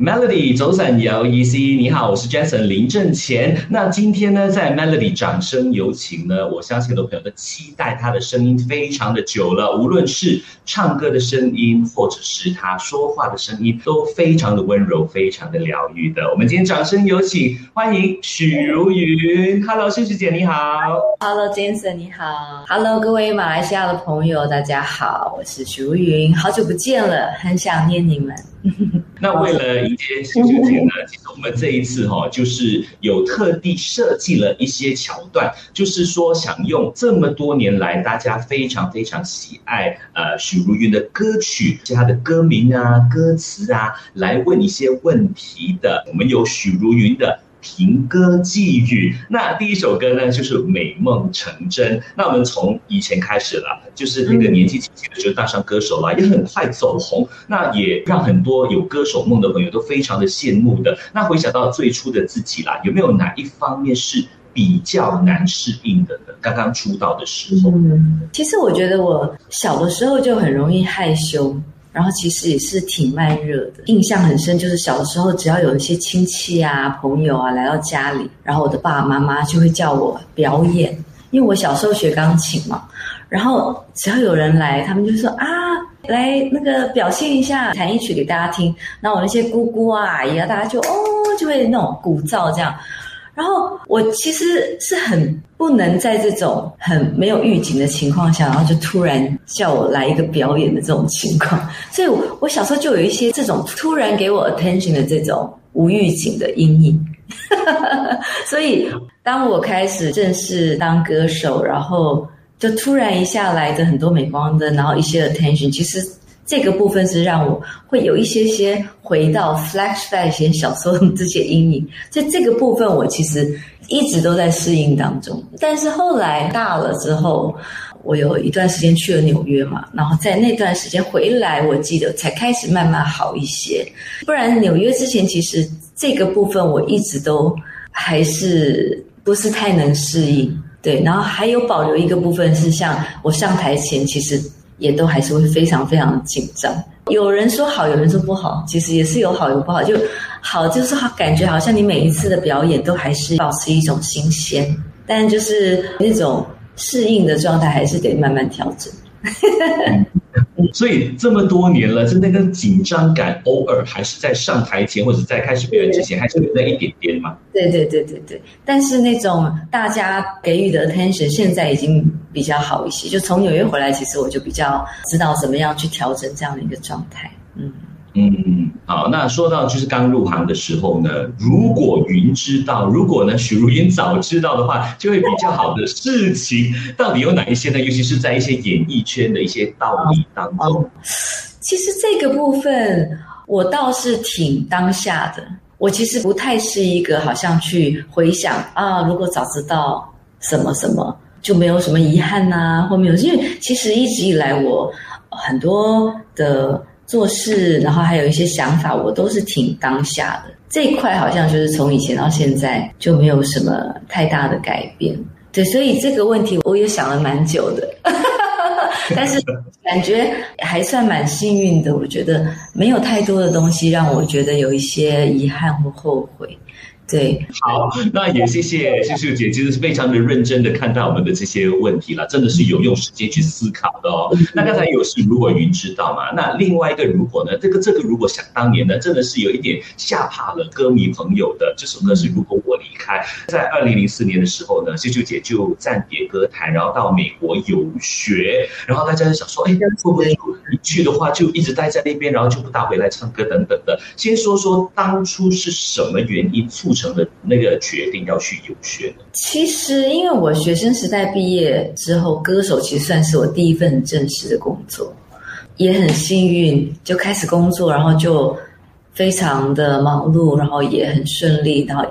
Melody 走散有意思，你好，我是 Jason 林正乾。那今天呢，在 Melody 掌声有请呢，我相信很多朋友都期待他的声音非常的久了，无论是唱歌的声音，或者是他说话的声音，都非常的温柔，非常的疗愈的。我们今天掌声有请，欢迎许茹芸。Hello，谢姐你好。Hello，Jason 你好。Hello，各位马来西亚的朋友，大家好，我是许茹芸，好久不见了，很想念你们。那为了迎接新学姐呢，其实我们这一次哈，就是有特地设计了一些桥段，就是说想用这么多年来大家非常非常喜爱呃许茹芸的歌曲，其他的歌名啊、歌词啊，来问一些问题的。我们有许茹芸的。评歌寄语，那第一首歌呢，就是《美梦成真》。那我们从以前开始了，就是那个年纪轻轻的就当上歌手了，也很快走红，那也让很多有歌手梦的朋友都非常的羡慕的。那回想到最初的自己啦，有没有哪一方面是比较难适应的呢？刚刚出道的时候，嗯，其实我觉得我小的时候就很容易害羞。然后其实也是挺慢热的，印象很深，就是小的时候，只要有一些亲戚啊、朋友啊来到家里，然后我的爸爸妈妈就会叫我表演，因为我小时候学钢琴嘛，然后只要有人来，他们就说啊，来那个表现一下，弹一曲给大家听。那我那些姑姑啊、阿姨啊，大家就哦，就会那种鼓噪这样。然后我其实是很不能在这种很没有预警的情况下，然后就突然叫我来一个表演的这种情况，所以我小时候就有一些这种突然给我 attention 的这种无预警的阴影。所以当我开始正式当歌手，然后就突然一下来的很多镁光灯，然后一些 attention，其实。这个部分是让我会有一些些回到 flashback 些小时候这些阴影，在这个部分我其实一直都在适应当中。但是后来大了之后，我有一段时间去了纽约嘛，然后在那段时间回来，我记得才开始慢慢好一些。不然纽约之前其实这个部分我一直都还是不是太能适应。对，然后还有保留一个部分是像我上台前其实。也都还是会非常非常紧张。有人说好，有人说不好，其实也是有好有不好。就好就是好，感觉好像你每一次的表演都还是保持一种新鲜，但就是那种适应的状态还是得慢慢调整。所以这么多年了，就那个紧张感，偶尔还是在上台前或者在开始表演之前，还是有那一点点嘛。对对对对对。但是那种大家给予的 attention 现在已经比较好一些。就从纽约回来，其实我就比较知道怎么样去调整这样的一个状态。嗯。嗯，好。那说到就是刚入行的时候呢，如果云知道，如果呢许茹芸早知道的话，就会比较好的事情，到底有哪一些呢？尤其是在一些演艺圈的一些道理当中。其实这个部分我倒是挺当下的，我其实不太是一个好像去回想啊，如果早知道什么什么，就没有什么遗憾呐，或没有，因为其实一直以来我很多的。做事，然后还有一些想法，我都是挺当下的这一块，好像就是从以前到现在就没有什么太大的改变。对，所以这个问题我也想了蛮久的，但是感觉还算蛮幸运的。我觉得没有太多的东西让我觉得有一些遗憾或后悔。对，好，那也谢谢秀秀姐，其实是非常的认真的看待我们的这些问题了，真的是有用时间去思考的哦。那刚才有是如果云知道嘛，那另外一个如果呢，这个这个如果想当年呢，真的是有一点吓怕了歌迷朋友的。这首歌是如果我离开，在二零零四年的时候呢，秀秀姐就暂别歌坛，然后到美国游学，然后大家就想说，哎，会不会一去的话就一直待在那边，然后就不大回来唱歌等等的。先说说当初是什么原因促成？成的那个决定要去游学其实因为我学生时代毕业之后，歌手其实算是我第一份正式的工作，也很幸运就开始工作，然后就非常的忙碌，然后也很顺利，然后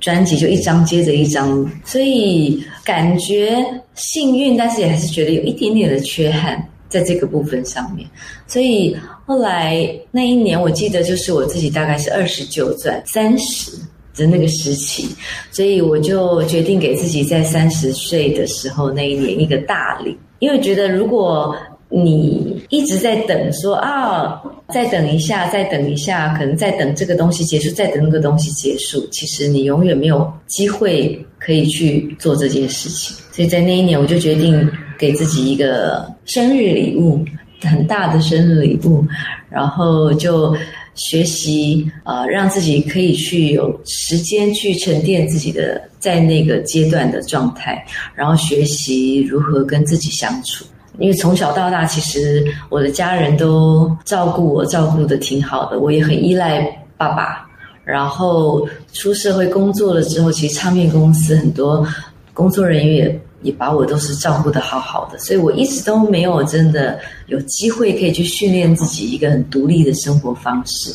专辑就一张接着一张，所以感觉幸运，但是也还是觉得有一点点的缺憾在这个部分上面，所以后来那一年我记得就是我自己大概是二十九转三十。的那个时期，所以我就决定给自己在三十岁的时候那一年一个大礼，因为觉得如果你一直在等，说啊，再等一下，再等一下，可能再等这个东西结束，再等那个东西结束。其实你永远没有机会可以去做这件事情。所以在那一年，我就决定给自己一个生日礼物，很大的生日礼物，然后就学习啊，让自己可以去有时间去沉淀自己的在那个阶段的状态，然后学习如何跟自己相处。因为从小到大，其实我的家人都照顾我，照顾的挺好的。我也很依赖爸爸。然后出社会工作了之后，其实唱片公司很多工作人员也也把我都是照顾的好好的，所以我一直都没有真的有机会可以去训练自己一个很独立的生活方式。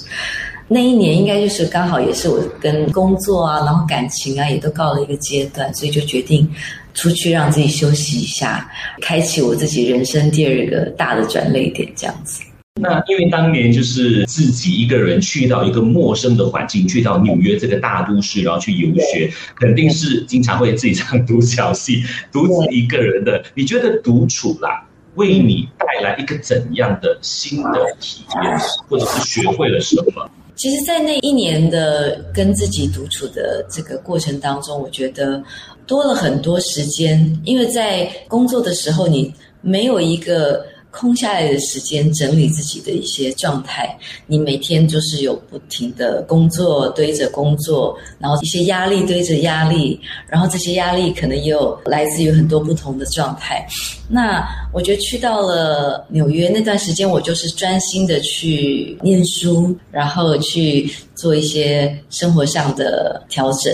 那一年应该就是刚好也是我跟工作啊，然后感情啊也都告了一个阶段，所以就决定。出去让自己休息一下，开启我自己人生第二个大的转捩点，这样子。那因为当年就是自己一个人去到一个陌生的环境，去到纽约这个大都市，然后去游学，肯定是经常会自己唱独角戏，独自一个人的。你觉得独处啦，为你带来一个怎样的新的体验，或者是学会了什么？其实，在那一年的跟自己独处的这个过程当中，我觉得。多了很多时间，因为在工作的时候，你没有一个。空下来的时间，整理自己的一些状态。你每天就是有不停的工作堆着工作，然后一些压力堆着压力，然后这些压力可能也有来自于很多不同的状态。那我觉得去到了纽约那段时间，我就是专心的去念书，然后去做一些生活上的调整。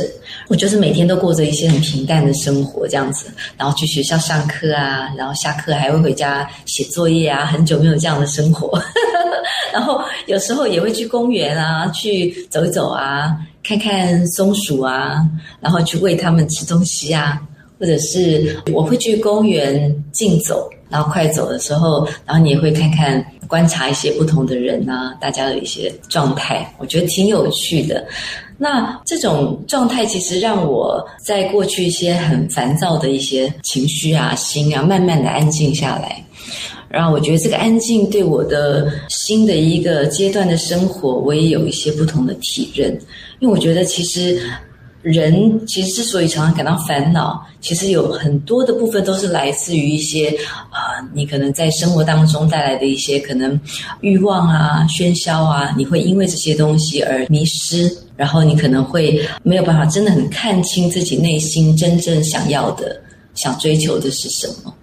我就是每天都过着一些很平淡的生活，这样子，然后去学校上课啊，然后下课还会回家写作。作业啊，很久没有这样的生活，然后有时候也会去公园啊，去走一走啊，看看松鼠啊，然后去喂它们吃东西啊，或者是我会去公园竞走，然后快走的时候，然后你也会看看观察一些不同的人啊，大家的一些状态，我觉得挺有趣的。那这种状态其实让我在过去一些很烦躁的一些情绪啊、心啊，慢慢的安静下来。然后我觉得这个安静对我的新的一个阶段的生活，我也有一些不同的体认。因为我觉得其实人其实之所以常常感到烦恼，其实有很多的部分都是来自于一些啊，你可能在生活当中带来的一些可能欲望啊、喧嚣啊，你会因为这些东西而迷失，然后你可能会没有办法真的很看清自己内心真正想要的、想追求的是什么。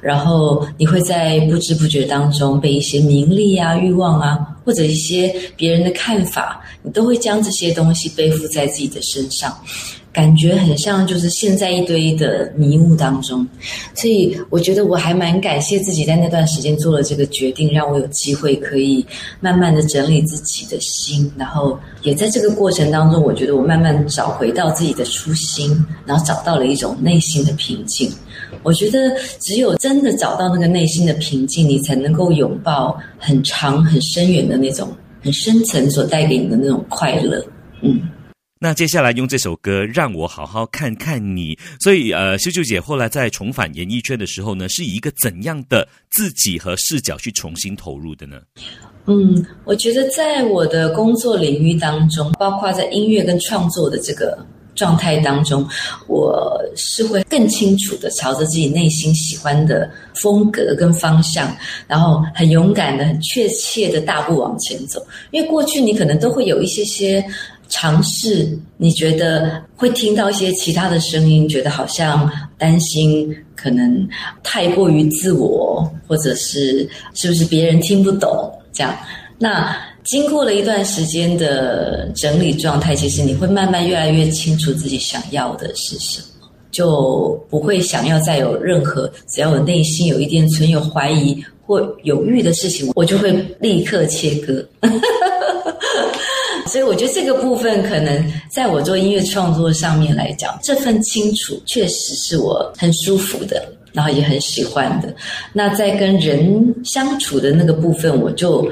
然后你会在不知不觉当中被一些名利啊、欲望啊，或者一些别人的看法，你都会将这些东西背负在自己的身上，感觉很像就是陷在一堆的迷雾当中。所以我觉得我还蛮感谢自己在那段时间做了这个决定，让我有机会可以慢慢的整理自己的心，然后也在这个过程当中，我觉得我慢慢找回到自己的初心，然后找到了一种内心的平静。我觉得只有真的找到那个内心的平静，你才能够拥抱很长、很深远的那种、很深层所带给你的那种快乐。嗯，那接下来用这首歌让我好好看看你。所以，呃，秀秀姐后来在重返演艺圈的时候呢，是以一个怎样的自己和视角去重新投入的呢？嗯，我觉得在我的工作领域当中，包括在音乐跟创作的这个。状态当中，我是会更清楚的朝着自己内心喜欢的风格跟方向，然后很勇敢的、很确切的大步往前走。因为过去你可能都会有一些些尝试，你觉得会听到一些其他的声音，觉得好像担心可能太过于自我，或者是是不是别人听不懂这样。那经过了一段时间的整理状态，其实你会慢慢越来越清楚自己想要的是什么，就不会想要再有任何只要我内心有一点存有怀疑或犹豫的事情，我就会立刻切割。所以我觉得这个部分可能在我做音乐创作上面来讲，这份清楚确实是我很舒服的，然后也很喜欢的。那在跟人相处的那个部分，我就。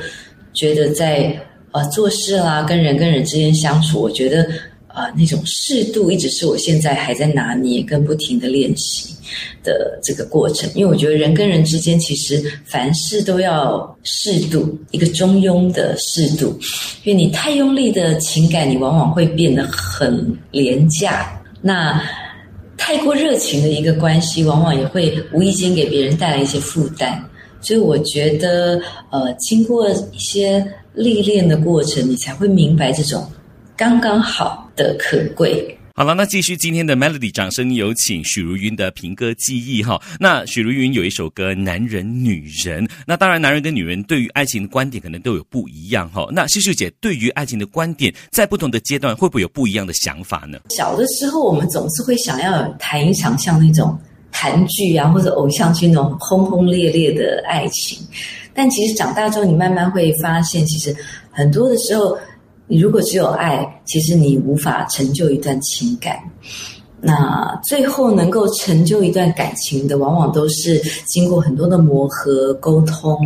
觉得在呃做事啦，跟人跟人之间相处，我觉得呃那种适度，一直是我现在还在拿捏跟不停的练习的这个过程。因为我觉得人跟人之间其实凡事都要适度，一个中庸的适度。因为你太用力的情感，你往往会变得很廉价。那太过热情的一个关系，往往也会无意间给别人带来一些负担。所以我觉得，呃，经过一些历练的过程，你才会明白这种刚刚好的可贵。好了，那继续今天的 Melody，掌声有请许茹芸的平歌记忆哈。那许茹芸有一首歌《男人女人》，那当然男人跟女人对于爱情的观点可能都有不一样哈。那秀秀姐对于爱情的观点，在不同的阶段会不会有不一样的想法呢？小的时候，我们总是会想要谈一场像那种韩剧啊，或者偶像剧那种轰轰烈烈的爱情，但其实长大之后，你慢慢会发现，其实很多的时候。你如果只有爱，其实你无法成就一段情感。那最后能够成就一段感情的，往往都是经过很多的磨合、沟通，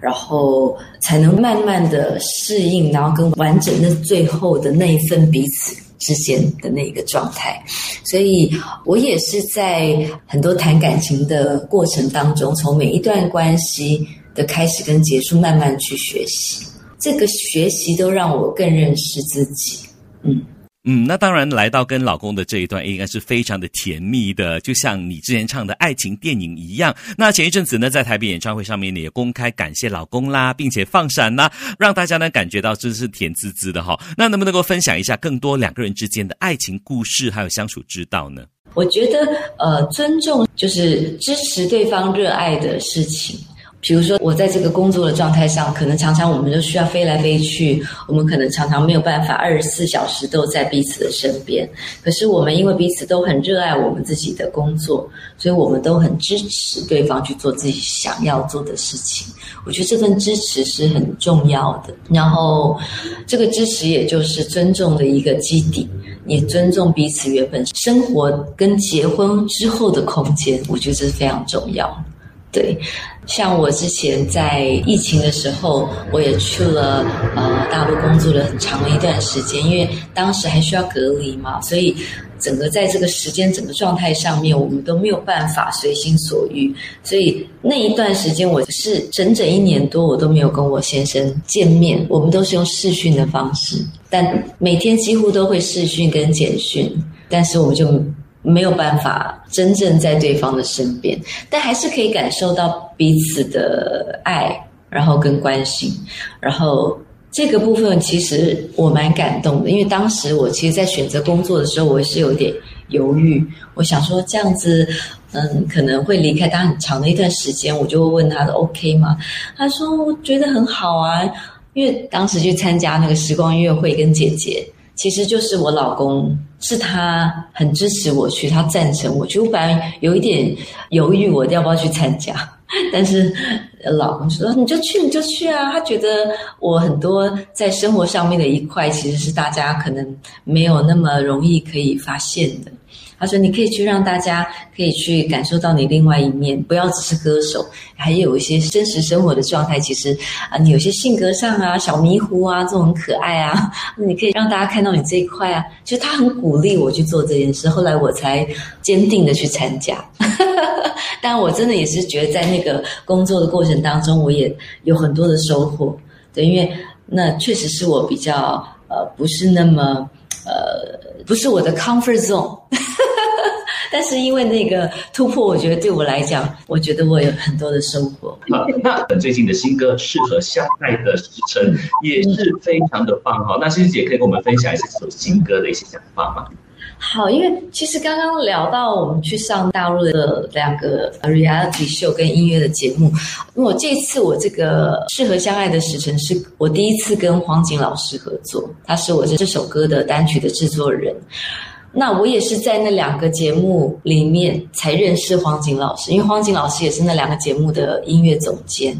然后才能慢慢的适应，然后跟完整的最后的那一份彼此之间的那个状态。所以我也是在很多谈感情的过程当中，从每一段关系的开始跟结束，慢慢去学习。这个学习都让我更认识自己，嗯嗯，那当然来到跟老公的这一段应该是非常的甜蜜的，就像你之前唱的爱情电影一样。那前一阵子呢，在台北演唱会上面呢，也公开感谢老公啦，并且放闪啦，让大家呢感觉到真是甜滋滋的哈。那能不能够分享一下更多两个人之间的爱情故事，还有相处之道呢？我觉得呃，尊重就是支持对方热爱的事情。比如说，我在这个工作的状态上，可能常常我们都需要飞来飞去，我们可能常常没有办法二十四小时都在彼此的身边。可是我们因为彼此都很热爱我们自己的工作，所以我们都很支持对方去做自己想要做的事情。我觉得这份支持是很重要的。然后，这个支持也就是尊重的一个基底，也尊重彼此原本生活跟结婚之后的空间。我觉得这是非常重要。对，像我之前在疫情的时候，我也去了呃大陆工作了很长的一段时间，因为当时还需要隔离嘛，所以整个在这个时间整个状态上面，我们都没有办法随心所欲，所以那一段时间我是整整一年多，我都没有跟我先生见面，我们都是用视讯的方式，但每天几乎都会视讯跟简讯，但是我们就。没有办法真正在对方的身边，但还是可以感受到彼此的爱，然后跟关心，然后这个部分其实我蛮感动的，因为当时我其实，在选择工作的时候，我是有点犹豫。我想说这样子，嗯，可能会离开他很长的一段时间，我就会问他的 OK 吗？他说我觉得很好啊，因为当时去参加那个时光音乐会，跟姐姐。其实就是我老公，是他很支持我去，他赞成我去。我本来有一点犹豫，我要不要去参加，但是老公说你就去，你就去啊。他觉得我很多在生活上面的一块，其实是大家可能没有那么容易可以发现的。他说：“你可以去让大家可以去感受到你另外一面，不要只是歌手，还有一些真实生活的状态。其实啊，你有些性格上啊，小迷糊啊，这种可爱啊，你可以让大家看到你这一块啊。其实他很鼓励我去做这件事，后来我才坚定的去参加。但我真的也是觉得，在那个工作的过程当中，我也有很多的收获。对，因为那确实是我比较呃，不是那么呃，不是我的 comfort zone。”但是因为那个突破，我觉得对我来讲，我觉得我有很多的收获。那最近的新歌《适合相爱的时辰》也是非常的棒哈。那欣欣姐可以跟我们分享一下这首新歌的一些想法吗？好，因为其实刚刚聊到我们去上大陆的两个 reality show 跟音乐的节目，因为我这次我这个《适合相爱的时辰》是我第一次跟黄景老师合作，他是我这这首歌的单曲的制作人。那我也是在那两个节目里面才认识黄景老师，因为黄景老师也是那两个节目的音乐总监。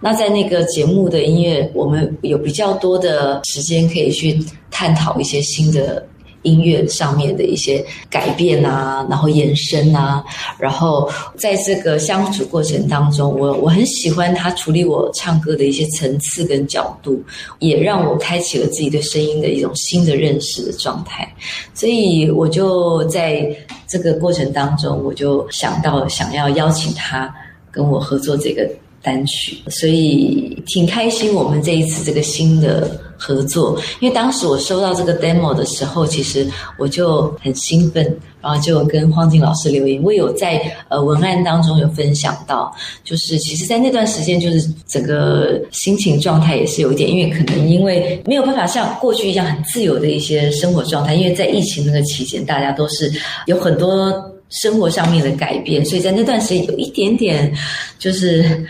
那在那个节目的音乐，我们有比较多的时间可以去探讨一些新的音乐上面的一些改变啊，然后延伸啊，然后在这个相处过程当中，我我很喜欢他处理我唱歌的一些层次跟角度，也让我开启了自己对声音的一种新的认识的状态，所以我就在这个过程当中，我就想到想要邀请他跟我合作这个。单曲，所以挺开心。我们这一次这个新的合作，因为当时我收到这个 demo 的时候，其实我就很兴奋，然后就跟黄静老师留言。我有在呃文案当中有分享到，就是其实，在那段时间，就是整个心情状态也是有一点，因为可能因为没有办法像过去一样很自由的一些生活状态，因为在疫情那个期间，大家都是有很多。生活上面的改变，所以在那段时间有一点点，就是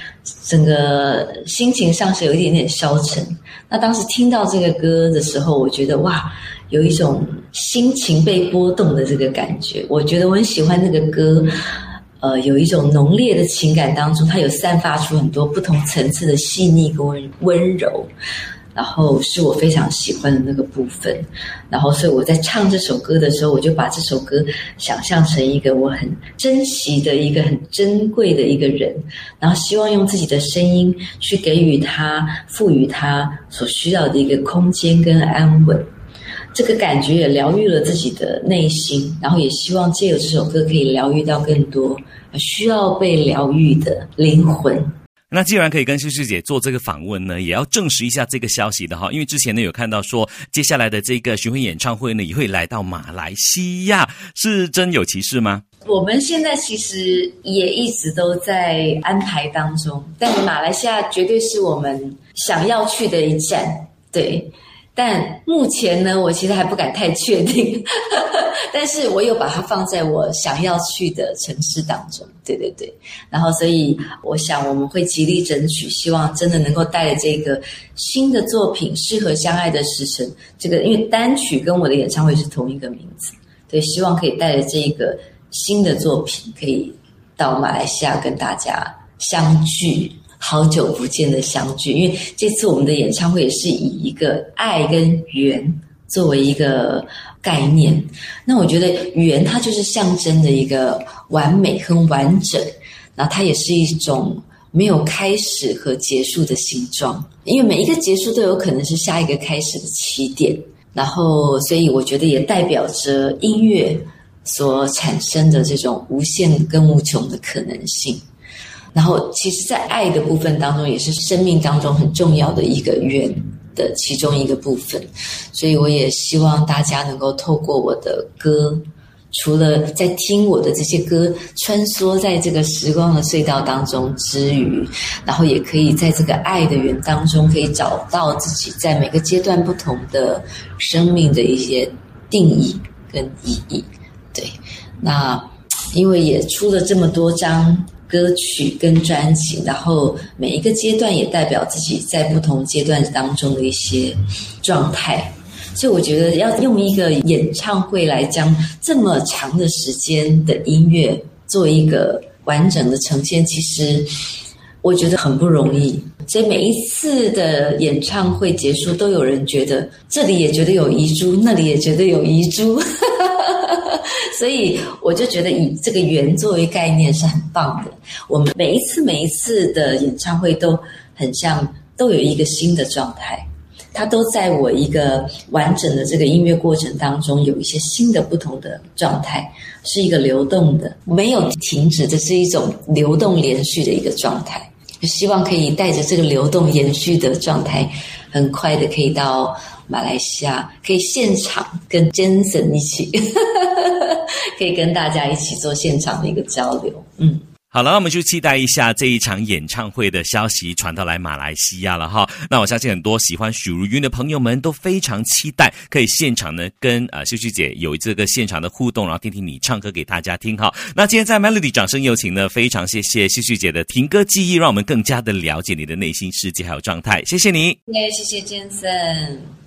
整个心情上是有一点点消沉。那当时听到这个歌的时候，我觉得哇，有一种心情被波动的这个感觉。我觉得我很喜欢那个歌，呃，有一种浓烈的情感当中，它有散发出很多不同层次的细腻跟温柔。然后是我非常喜欢的那个部分，然后所以我在唱这首歌的时候，我就把这首歌想象成一个我很珍惜的一个很珍贵的一个人，然后希望用自己的声音去给予他、赋予他所需要的一个空间跟安稳。这个感觉也疗愈了自己的内心，然后也希望借由这首歌可以疗愈到更多需要被疗愈的灵魂。那既然可以跟秀秀姐做这个访问呢，也要证实一下这个消息的哈。因为之前呢有看到说，接下来的这个巡回演唱会呢也会来到马来西亚，是真有其事吗？我们现在其实也一直都在安排当中，但马来西亚绝对是我们想要去的一站，对。但目前呢，我其实还不敢太确定，但是我有把它放在我想要去的城市当中，对对对。然后，所以我想我们会极力争取，希望真的能够带着这个新的作品《适合相爱的时辰》，这个因为单曲跟我的演唱会是同一个名字，对，希望可以带着这个新的作品，可以到马来西亚跟大家相聚。好久不见的相聚，因为这次我们的演唱会也是以一个爱跟缘作为一个概念。那我觉得缘它就是象征的一个完美和完整，然后它也是一种没有开始和结束的形状。因为每一个结束都有可能是下一个开始的起点。然后，所以我觉得也代表着音乐所产生的这种无限跟无穷的可能性。然后，其实，在爱的部分当中，也是生命当中很重要的一个缘的其中一个部分。所以，我也希望大家能够透过我的歌，除了在听我的这些歌，穿梭在这个时光的隧道当中之余，然后也可以在这个爱的缘当中，可以找到自己在每个阶段不同的生命的一些定义跟意义。对，那因为也出了这么多张。歌曲跟专辑，然后每一个阶段也代表自己在不同阶段当中的一些状态，所以我觉得要用一个演唱会来将这么长的时间的音乐做一个完整的呈现，其实我觉得很不容易。所以每一次的演唱会结束，都有人觉得这里也觉得有遗珠，那里也觉得有遗珠。所以我就觉得以这个圆作为概念是很棒的。我们每一次每一次的演唱会都很像，都有一个新的状态，它都在我一个完整的这个音乐过程当中有一些新的不同的状态，是一个流动的，没有停止，这是一种流动连续的一个状态。希望可以带着这个流动延续的状态，很快的可以到。马来西亚可以现场跟 Jason 一起，可以跟大家一起做现场的一个交流。嗯，好了，那我们就期待一下这一场演唱会的消息传到来马来西亚了哈。那我相信很多喜欢许茹芸的朋友们都非常期待，可以现场呢跟呃秀秀姐有这个现场的互动，然后听听你唱歌给大家听哈。那今天在 Melody 掌声有请呢，非常谢谢秀秀姐的听歌记忆，让我们更加的了解你的内心世界还有状态。谢谢你，也谢谢 Jason。